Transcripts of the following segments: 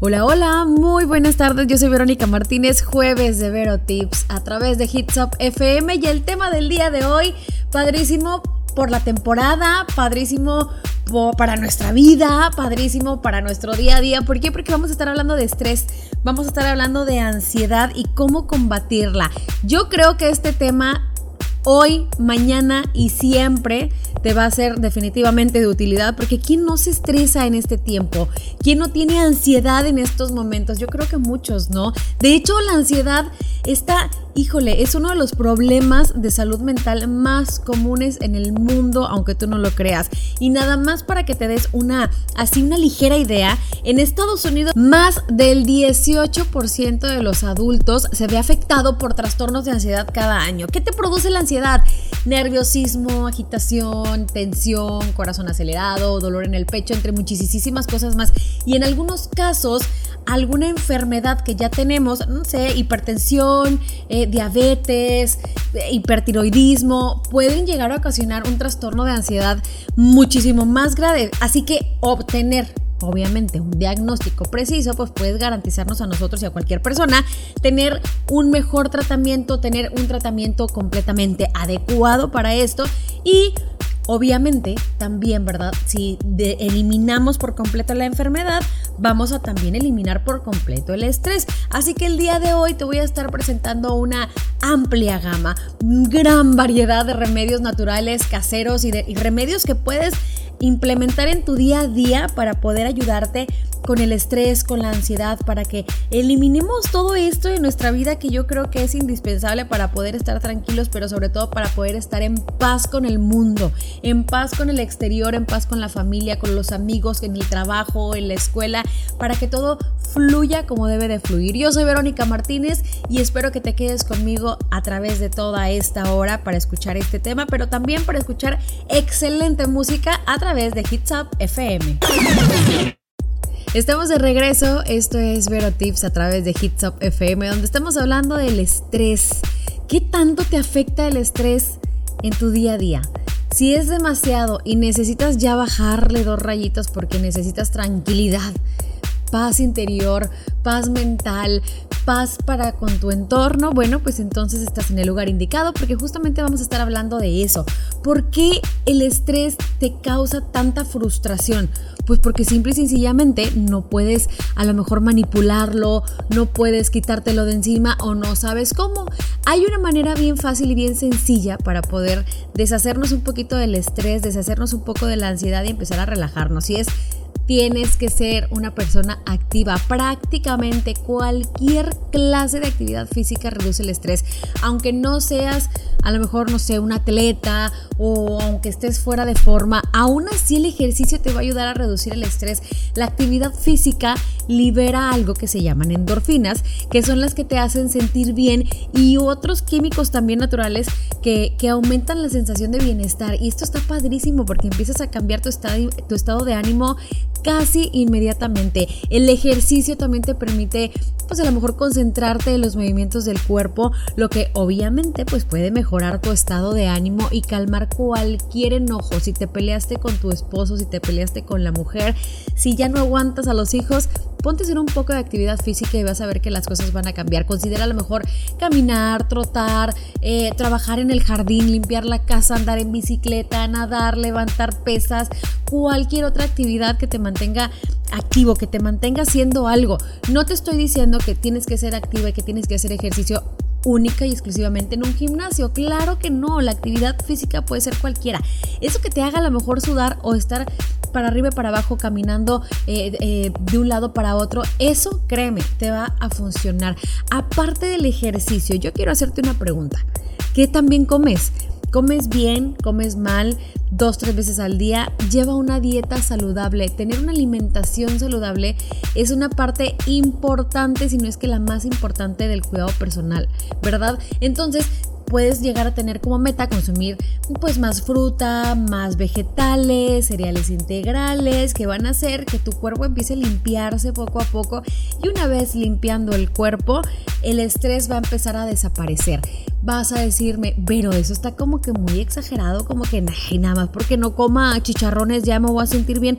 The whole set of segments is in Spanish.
Hola, hola, muy buenas tardes. Yo soy Verónica Martínez, jueves de Vero Tips a través de Hits Up FM y el tema del día de hoy, padrísimo por la temporada, padrísimo para nuestra vida, padrísimo para nuestro día a día. ¿Por qué? Porque vamos a estar hablando de estrés, vamos a estar hablando de ansiedad y cómo combatirla. Yo creo que este tema hoy, mañana y siempre te va a ser definitivamente de utilidad porque ¿quién no se estresa en este tiempo? ¿Quién no tiene ansiedad en estos momentos? Yo creo que muchos, ¿no? De hecho, la ansiedad está, híjole, es uno de los problemas de salud mental más comunes en el mundo, aunque tú no lo creas. Y nada más para que te des una, así una ligera idea, en Estados Unidos más del 18% de los adultos se ve afectado por trastornos de ansiedad cada año. ¿Qué te produce la ansiedad? Nerviosismo, agitación, tensión, corazón acelerado, dolor en el pecho, entre muchísimas cosas más. Y en algunos casos, alguna enfermedad que ya tenemos, no sé, hipertensión, eh, diabetes, eh, hipertiroidismo, pueden llegar a ocasionar un trastorno de ansiedad muchísimo más grave. Así que obtener obviamente un diagnóstico preciso, pues puedes garantizarnos a nosotros y a cualquier persona tener un mejor tratamiento, tener un tratamiento completamente adecuado para esto y Obviamente, también, ¿verdad? Si eliminamos por completo la enfermedad, vamos a también eliminar por completo el estrés. Así que el día de hoy te voy a estar presentando una amplia gama, gran variedad de remedios naturales, caseros y, de, y remedios que puedes implementar en tu día a día para poder ayudarte con el estrés, con la ansiedad, para que eliminemos todo esto de nuestra vida que yo creo que es indispensable para poder estar tranquilos, pero sobre todo para poder estar en paz con el mundo, en paz con el exterior, en paz con la familia, con los amigos, en el trabajo, en la escuela, para que todo fluya como debe de fluir. Yo soy Verónica Martínez y espero que te quedes conmigo a través de toda esta hora para escuchar este tema, pero también para escuchar excelente música a través de Hits Up FM. Estamos de regreso, esto es Vero Tips a través de Hits Up FM, donde estamos hablando del estrés. ¿Qué tanto te afecta el estrés en tu día a día? Si es demasiado y necesitas ya bajarle dos rayitos porque necesitas tranquilidad, paz interior, paz mental, paz para con tu entorno, bueno, pues entonces estás en el lugar indicado porque justamente vamos a estar hablando de eso. ¿Por qué el estrés te causa tanta frustración? Pues porque simple y sencillamente no puedes a lo mejor manipularlo, no puedes quitártelo de encima o no sabes cómo. Hay una manera bien fácil y bien sencilla para poder deshacernos un poquito del estrés, deshacernos un poco de la ansiedad y empezar a relajarnos. Y es tienes que ser una persona activa. Prácticamente cualquier clase de actividad física reduce el estrés. Aunque no seas, a lo mejor, no sé, un atleta o aunque estés fuera de forma, aún así el ejercicio te va a ayudar a reducir el estrés. La actividad física libera algo que se llaman endorfinas, que son las que te hacen sentir bien y otros químicos también naturales que, que aumentan la sensación de bienestar. Y esto está padrísimo porque empiezas a cambiar tu estado, tu estado de ánimo casi inmediatamente. El ejercicio también te permite pues a lo mejor concentrarte en los movimientos del cuerpo, lo que obviamente pues puede mejorar tu estado de ánimo y calmar cualquier enojo. Si te peleaste con tu esposo, si te peleaste con la mujer, si ya no aguantas a los hijos, ponte a hacer un poco de actividad física y vas a ver que las cosas van a cambiar. Considera a lo mejor caminar, trotar, eh, trabajar en el jardín, limpiar la casa, andar en bicicleta, nadar, levantar pesas, cualquier otra actividad que te mantenga activo, que te mantenga haciendo algo. No te estoy diciendo que tienes que ser activa y que tienes que hacer ejercicio única y exclusivamente en un gimnasio. Claro que no, la actividad física puede ser cualquiera. Eso que te haga a lo mejor sudar o estar para arriba y para abajo caminando eh, eh, de un lado para otro, eso créeme, te va a funcionar. Aparte del ejercicio, yo quiero hacerte una pregunta. ¿Qué también comes? ¿Comes bien? ¿Comes mal? dos, tres veces al día, lleva una dieta saludable. Tener una alimentación saludable es una parte importante, si no es que la más importante del cuidado personal, ¿verdad? Entonces, puedes llegar a tener como meta consumir pues más fruta, más vegetales, cereales integrales que van a hacer que tu cuerpo empiece a limpiarse poco a poco y una vez limpiando el cuerpo, el estrés va a empezar a desaparecer. Vas a decirme, pero eso está como que muy exagerado, como que nada más porque no coma chicharrones ya me voy a sentir bien.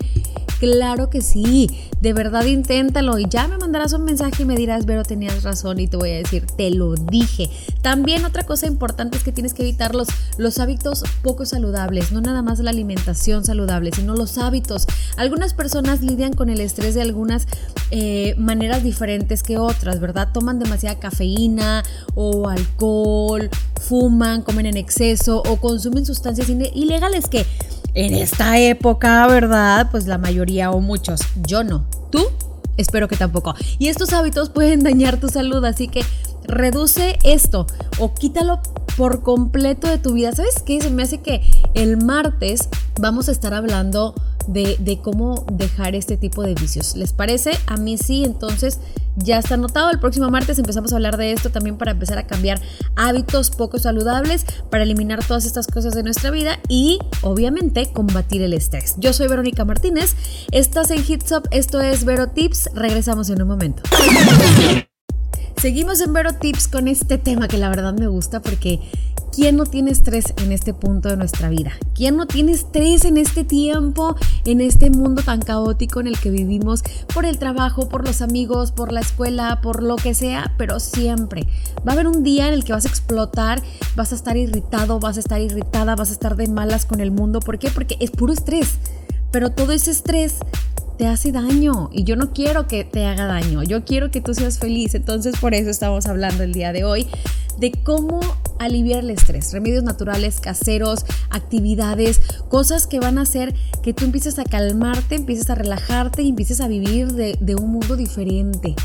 Claro que sí, de verdad inténtalo y ya me mandarás un mensaje y me dirás, Vero, tenías razón y te voy a decir, te lo dije. También otra cosa importante es que tienes que evitar los, los hábitos poco saludables, no nada más la alimentación saludable, sino los hábitos. Algunas personas lidian con el estrés de algunas eh, maneras diferentes que otras, ¿verdad? Toman cafeína o alcohol, fuman, comen en exceso o consumen sustancias ilegales que en esta época, ¿verdad? Pues la mayoría o muchos, yo no. ¿Tú? Espero que tampoco. Y estos hábitos pueden dañar tu salud, así que reduce esto o quítalo por completo de tu vida. ¿Sabes qué? Se me hace que el martes vamos a estar hablando de, cómo dejar este tipo de vicios. ¿Les parece? A mí sí, entonces ya está anotado. El próximo martes empezamos a hablar de esto también para empezar a cambiar hábitos poco saludables, para eliminar todas estas cosas de nuestra vida y obviamente combatir el estrés. Yo soy Verónica Martínez, estás en Hits Up, esto es Vero Tips, regresamos en un momento. Seguimos en Vero Tips con este tema que la verdad me gusta porque ¿quién no tiene estrés en este punto de nuestra vida? ¿Quién no tiene estrés en este tiempo, en este mundo tan caótico en el que vivimos por el trabajo, por los amigos, por la escuela, por lo que sea? Pero siempre va a haber un día en el que vas a explotar, vas a estar irritado, vas a estar irritada, vas a estar de malas con el mundo. ¿Por qué? Porque es puro estrés. Pero todo ese estrés te hace daño y yo no quiero que te haga daño, yo quiero que tú seas feliz. Entonces por eso estamos hablando el día de hoy de cómo aliviar el estrés, remedios naturales, caseros, actividades, cosas que van a hacer que tú empieces a calmarte, empieces a relajarte y empieces a vivir de, un mundo diferente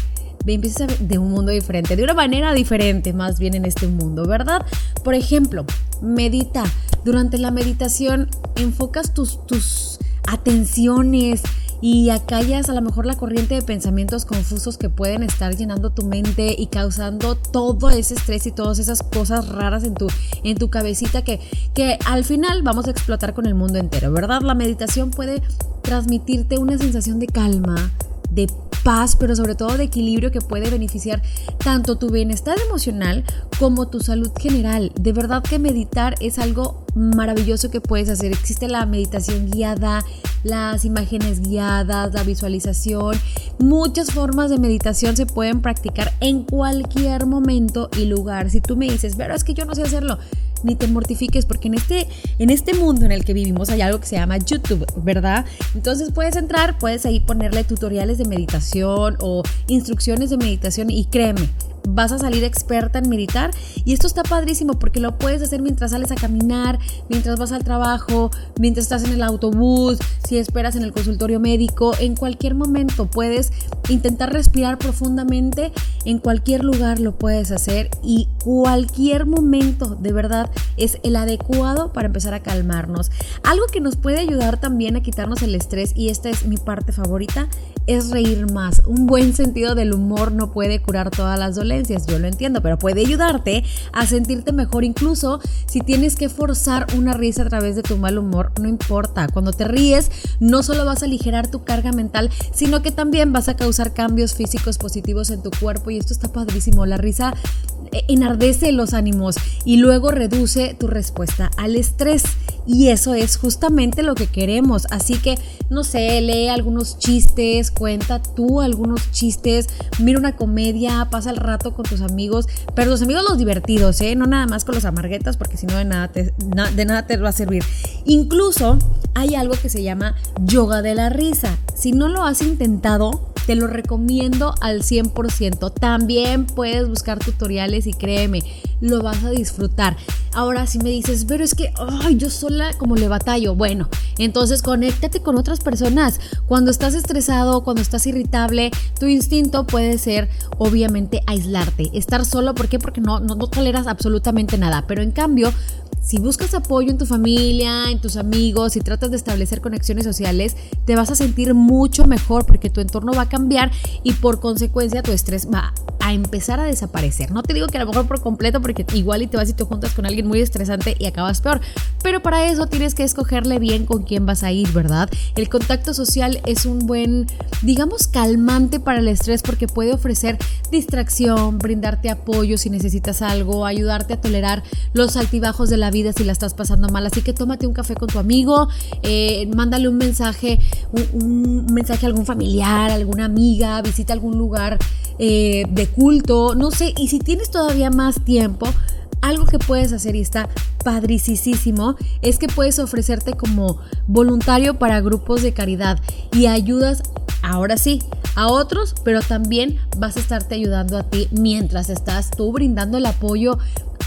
empieces a, de un mundo diferente, de una manera diferente más bien en este mundo, ¿verdad? Por ejemplo, medita. Durante la meditación enfocas tus, tus atenciones, y acallas a lo mejor la corriente de pensamientos confusos que pueden estar llenando tu mente y causando todo ese estrés y todas esas cosas raras en tu, en tu cabecita que, que al final vamos a explotar con el mundo entero, ¿verdad? La meditación puede transmitirte una sensación de calma, de paz, pero sobre todo de equilibrio que puede beneficiar tanto tu bienestar emocional como tu salud general. De verdad que meditar es algo maravilloso que puedes hacer. Existe la meditación guiada, las imágenes guiadas, la visualización. Muchas formas de meditación se pueden practicar en cualquier momento y lugar. Si tú me dices, pero es que yo no sé hacerlo, ni te mortifiques porque en este, en este mundo en el que vivimos hay algo que se llama YouTube, ¿verdad? Entonces puedes entrar, puedes ahí ponerle tutoriales de meditación o instrucciones de meditación y créeme, vas a salir experta en meditar. Y esto está padrísimo porque lo puedes hacer mientras sales a caminar, mientras vas al trabajo, mientras estás en el autobús, si esperas en el consultorio médico, en cualquier momento puedes intentar respirar profundamente, en cualquier lugar lo puedes hacer. Y cualquier momento de verdad es el adecuado para empezar a calmarnos. Algo que nos puede ayudar también a quitarnos el estrés y esta es mi parte favorita es reír más. Un buen sentido del humor no puede curar todas las dolencias, yo lo entiendo, pero puede ayudarte a sentirte mejor incluso si tienes que forzar una risa a través de tu mal humor, no importa. Cuando te ríes, no solo vas a aligerar tu carga mental, sino que también vas a causar cambios físicos positivos en tu cuerpo y esto está padrísimo. La risa enardece los ánimos y luego reduce tu respuesta al estrés. Y eso es justamente lo que queremos. Así que, no sé, lee algunos chistes, cuenta tú algunos chistes, mira una comedia, pasa el rato con tus amigos, pero los amigos los divertidos, ¿eh? No nada más con los amarguetas, porque si no de nada, te, de nada te va a servir. Incluso hay algo que se llama yoga de la risa. Si no lo has intentado, te lo recomiendo al 100%. También puedes buscar tutoriales y créeme, lo vas a disfrutar. Ahora si me dices, pero es que ay, yo sola como le batallo. Bueno, entonces conéctate con otras personas. Cuando estás estresado, cuando estás irritable, tu instinto puede ser obviamente aislarte, estar solo. ¿Por qué? Porque no, no toleras absolutamente nada. Pero en cambio, si buscas apoyo en tu familia, en tus amigos, y tratas de establecer conexiones sociales, te vas a sentir mucho mejor porque tu entorno va a cambiar y por consecuencia tu estrés va a empezar a desaparecer. No te digo que a lo mejor por completo, porque igual y te vas y te juntas con alguien muy estresante y acabas peor. Pero para eso tienes que escogerle bien con quién vas a ir, ¿verdad? El contacto social es un buen, digamos, calmante para el estrés porque puede ofrecer distracción, brindarte apoyo si necesitas algo, ayudarte a tolerar los altibajos de la vida si la estás pasando mal. Así que tómate un café con tu amigo, eh, mándale un mensaje, un, mensaje a algún familiar, alguna amiga, visita algún lugar eh, de culto, no sé. Y si tienes todavía más tiempo, algo que puedes hacer y está padricísimo es que puedes ofrecerte como voluntario para grupos de caridad y ayudas, ahora sí, a otros, pero también vas a estarte ayudando a ti mientras estás tú brindando el apoyo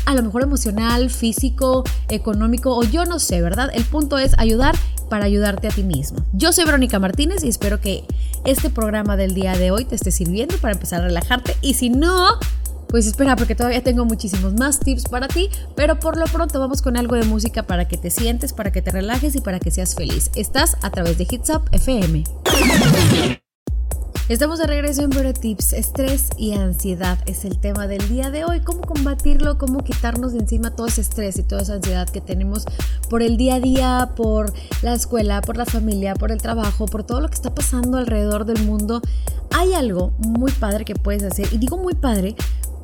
a lo mejor emocional, físico, económico o yo no sé, ¿verdad? El punto es ayudar para ayudarte a ti mismo. Yo soy Verónica Martínez y espero que este programa del día de hoy te esté sirviendo para empezar a relajarte y si no, pues espera, porque todavía tengo muchísimos más tips para ti, pero por lo pronto vamos con algo de música para que te sientes, para que te relajes y para que seas feliz. Estás a través de Hits Up FM. Estamos de regreso en Vero Tips. Estrés y ansiedad es el tema del día de hoy. ¿Cómo combatirlo? ¿Cómo quitarnos de encima todo ese estrés y toda esa ansiedad que tenemos por el día a día, por la escuela, por la familia, por el trabajo, por todo lo que está pasando alrededor del mundo? Hay algo muy padre que puedes hacer. Y digo muy padre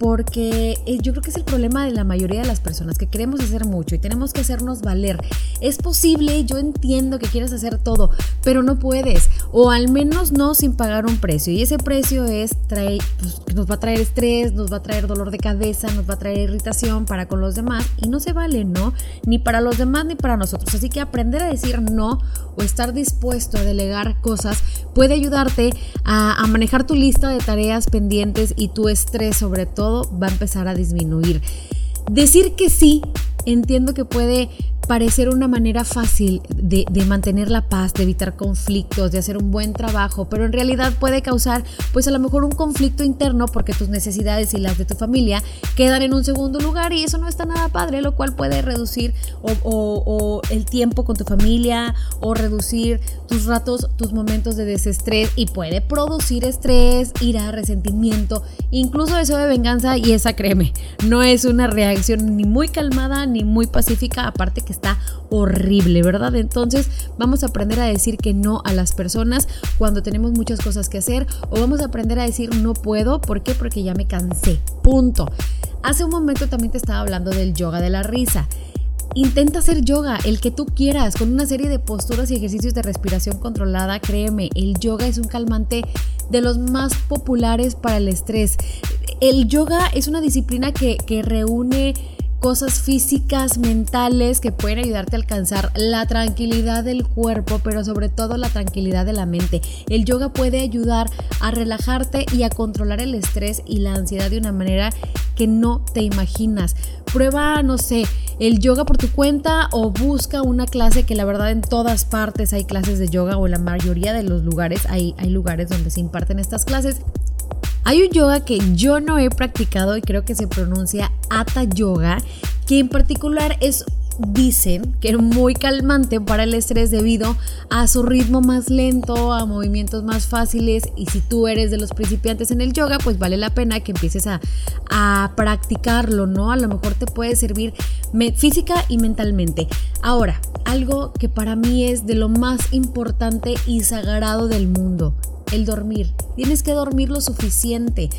porque eh, yo creo que es el problema de la mayoría de las personas, que queremos hacer mucho y tenemos que hacernos valer. Es posible, yo entiendo que quieres hacer todo, pero no puedes, o al menos no sin pagar un precio. Y ese precio es, trae, pues, nos va a traer estrés, nos va a traer dolor de cabeza, nos va a traer irritación para con los demás, y no se vale, ¿no? Ni para los demás ni para nosotros. Así que aprender a decir no o estar dispuesto a delegar cosas puede ayudarte a, a manejar tu lista de tareas pendientes y tu estrés sobre todo va a empezar a disminuir. Decir que sí, entiendo que puede parecer una manera fácil de, mantener la paz, de evitar conflictos, de hacer un buen trabajo, pero en realidad puede causar pues a lo mejor un conflicto interno porque tus necesidades y las de tu familia quedan en un segundo lugar y eso no está nada padre, lo cual puede reducir o, el tiempo con tu familia o reducir tus ratos, tus momentos de desestrés y puede producir estrés, ira, resentimiento, incluso deseo de venganza y esa créeme, no es una reacción ni muy calmada ni muy pacífica, aparte que está horrible, ¿verdad? Entonces vamos a aprender a decir que no a las personas cuando tenemos muchas cosas que hacer o vamos a aprender a decir no puedo, ¿por qué? Porque ya me cansé, punto. Hace un momento también te estaba hablando del yoga de la risa. Intenta hacer yoga, el que tú quieras, con una serie de posturas y ejercicios de respiración controlada. Créeme, el yoga es un calmante de los más populares para el estrés. El yoga es una disciplina que, que reúne cosas físicas, mentales que pueden ayudarte a alcanzar la tranquilidad del cuerpo, pero sobre todo la tranquilidad de la mente. El yoga puede ayudar a relajarte y a controlar el estrés y la ansiedad de una manera que no te imaginas. Prueba, no sé, el yoga por tu cuenta o busca una clase que la verdad en todas partes hay clases de yoga o en la mayoría de los lugares hay, hay lugares donde se imparten estas clases. Hay un yoga que yo no he practicado y creo que se pronuncia Hatha Yoga, que en particular es dicen que es muy calmante para el estrés debido a su ritmo más lento, a movimientos más fáciles y si tú eres de los principiantes en el yoga, pues vale la pena que empieces a, a practicarlo, ¿no? A lo mejor te puede servir física y mentalmente. Ahora, algo que para mí es de lo más importante y sagrado del mundo, el dormir. Tienes que dormir lo suficiente.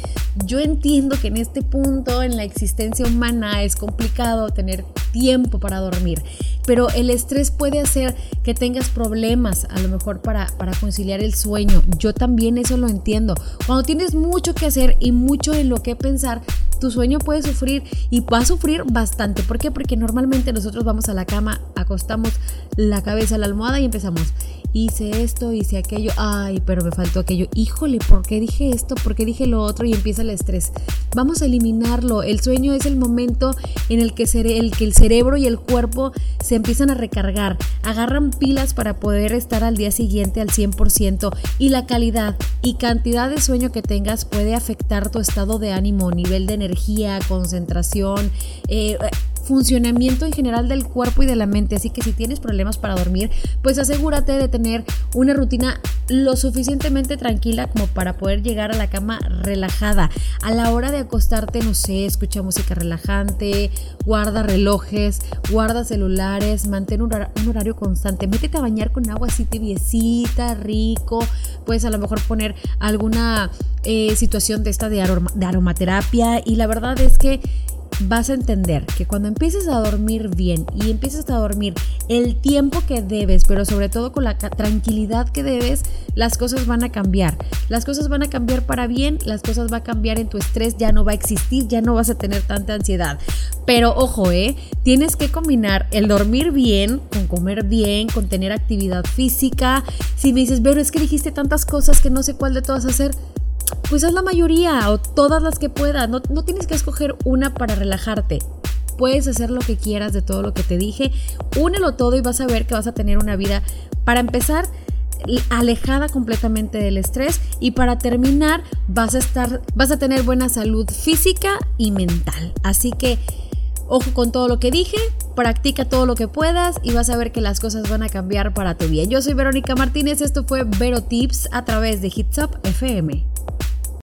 Yo entiendo que en este punto en la existencia humana es complicado tener tiempo para dormir, pero el estrés puede hacer que tengas problemas a lo mejor para, para conciliar el sueño. Yo también eso lo entiendo. Cuando tienes mucho que hacer y mucho en lo que pensar, tu sueño puede sufrir y va a sufrir bastante. ¿Por qué? Porque normalmente nosotros vamos a la cama, acostamos la cabeza a la almohada y empezamos hice esto, hice aquello, ay, pero me faltó aquello, híjole, ¿por qué dije esto? ¿Por qué dije lo otro? Y empieza el estrés. Vamos a eliminarlo. El sueño es el momento en el que, el, que el cerebro y el cuerpo se empiezan a recargar, agarran pilas para poder estar al día siguiente al 100% y la calidad y cantidad de sueño que tengas puede afectar tu estado de ánimo, nivel de energía, concentración, eh, funcionamiento en general del cuerpo y de la mente. Así que si tienes problemas para dormir, pues asegúrate de tener una rutina lo suficientemente tranquila como para poder llegar a la cama relajada. A la hora de acostarte, no sé, escucha música relajante, guarda relojes, guarda celulares, mantén un, horario constante, métete a bañar con agua así tibiecita, rico, puedes a lo mejor poner alguna eh, situación de esta de aromaterapia y la verdad es que vas a entender que cuando empieces a dormir bien y empieces a dormir el tiempo que debes, pero sobre todo con la tranquilidad que debes, las cosas van a cambiar. Las cosas van a cambiar para bien, las cosas van a cambiar en tu estrés, ya no va a existir, ya no vas a tener tanta ansiedad. Pero ojo, ¿eh? Tienes que combinar el dormir bien con comer bien, con tener actividad física. Si me dices, pero es que dijiste tantas cosas que no sé cuál de todas hacer, pues haz la mayoría o todas las que puedas. No, no tienes que escoger una para relajarte. Puedes hacer lo que quieras de todo lo que te dije. Únelo todo y vas a ver que vas a tener una vida, para empezar, alejada completamente del estrés y para terminar vas a estar vas a tener buena salud física y mental. Así que ojo con todo lo que dije, practica todo lo que puedas y vas a ver que las cosas van a cambiar para tu bien. Yo soy Verónica Martínez, esto fue Vero Tips a través de Hits Up FM.